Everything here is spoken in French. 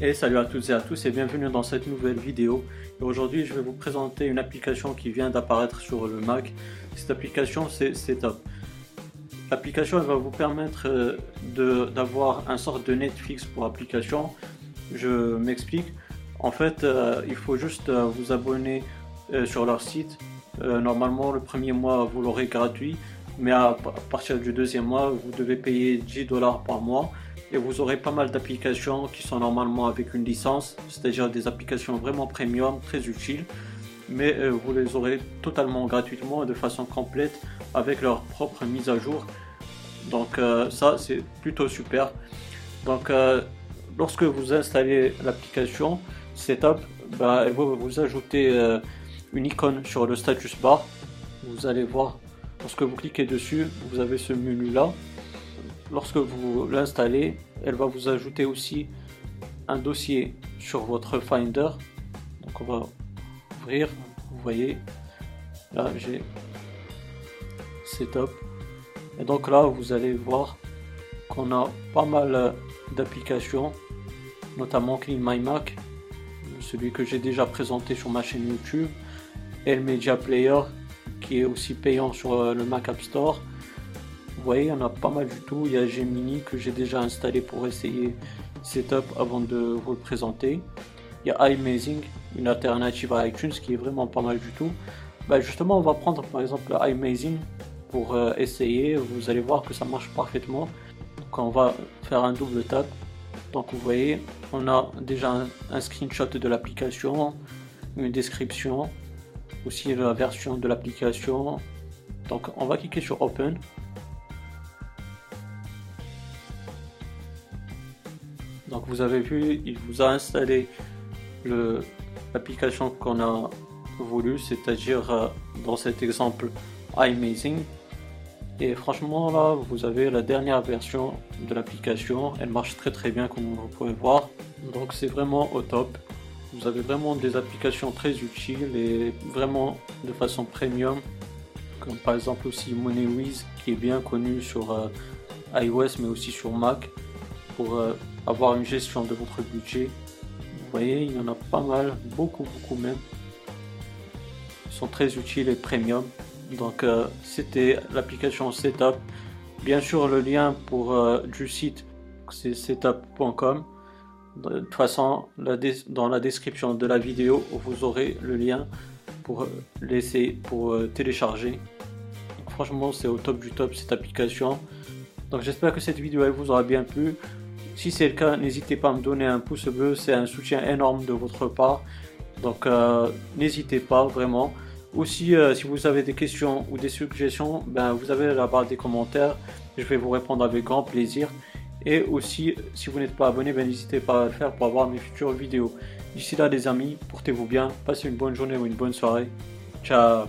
Et salut à toutes et à tous et bienvenue dans cette nouvelle vidéo. Aujourd'hui je vais vous présenter une application qui vient d'apparaître sur le Mac. Cette application c'est Setup. L'application va vous permettre euh, d'avoir un sort de Netflix pour application. Je m'explique. En fait euh, il faut juste euh, vous abonner sur leur site. normalement le premier mois vous l'aurez gratuit mais à partir du deuxième mois vous devez payer 10 dollars par mois et vous aurez pas mal d'applications qui sont normalement avec une licence, c'est-à-dire des applications vraiment premium, très utiles, mais euh, vous les aurez totalement gratuitement et de façon complète avec leur propre mise à jour. Donc euh, ça c'est plutôt super. Donc euh, lorsque vous installez l'application Setup, bah, elle va vous ajouter une icône sur le status bar. Vous allez voir, lorsque vous cliquez dessus, vous avez ce menu là lorsque vous l'installez, elle va vous ajouter aussi un dossier sur votre Finder. Donc on va ouvrir, vous voyez, là j'ai Setup. Et donc là vous allez voir qu'on a pas mal d'applications, notamment Clean My Mac, celui que j'ai déjà présenté sur ma chaîne YouTube, et le Media Player qui est aussi payant sur le Mac App Store. Voyez, il y en a pas mal du tout. Il y a Gemini que j'ai déjà installé pour essayer Setup avant de vous le présenter. Il y a iMazing, une alternative à iTunes qui est vraiment pas mal du tout. Bah, justement, on va prendre par exemple iMazing pour euh, essayer. Vous allez voir que ça marche parfaitement. Donc on va faire un double tap. Donc vous voyez, on a déjà un, un screenshot de l'application, une description, aussi la version de l'application. Donc on va cliquer sur Open. Donc vous avez vu, il vous a installé l'application qu'on a voulu, c'est-à-dire euh, dans cet exemple iMazing. Et franchement là, vous avez la dernière version de l'application. Elle marche très très bien comme vous pouvez voir. Donc c'est vraiment au top. Vous avez vraiment des applications très utiles et vraiment de façon premium. Comme par exemple aussi MoneyWiz qui est bien connu sur euh, iOS mais aussi sur Mac euh, avoir une gestion de votre budget. Vous voyez, il y en a pas mal, beaucoup, beaucoup même. Ils sont très utiles et premium. Donc, euh, c'était l'application Setup. Bien sûr, le lien pour euh, du site, c'est setup.com. De toute façon, dans la description de la vidéo, vous aurez le lien pour euh, laisser pour télécharger. franchement, c'est au top du top cette application. Donc, j'espère que cette vidéo elle vous aura bien plu. Si c'est le cas, n'hésitez pas à me donner un pouce bleu, c'est un soutien énorme de votre part. Donc euh, n'hésitez pas vraiment. Aussi, euh, si vous avez des questions ou des suggestions, ben, vous avez la barre des commentaires. Je vais vous répondre avec grand plaisir. Et aussi, si vous n'êtes pas abonné, ben, n'hésitez pas à le faire pour avoir mes futures vidéos. D'ici là, les amis, portez-vous bien, passez une bonne journée ou une bonne soirée. Ciao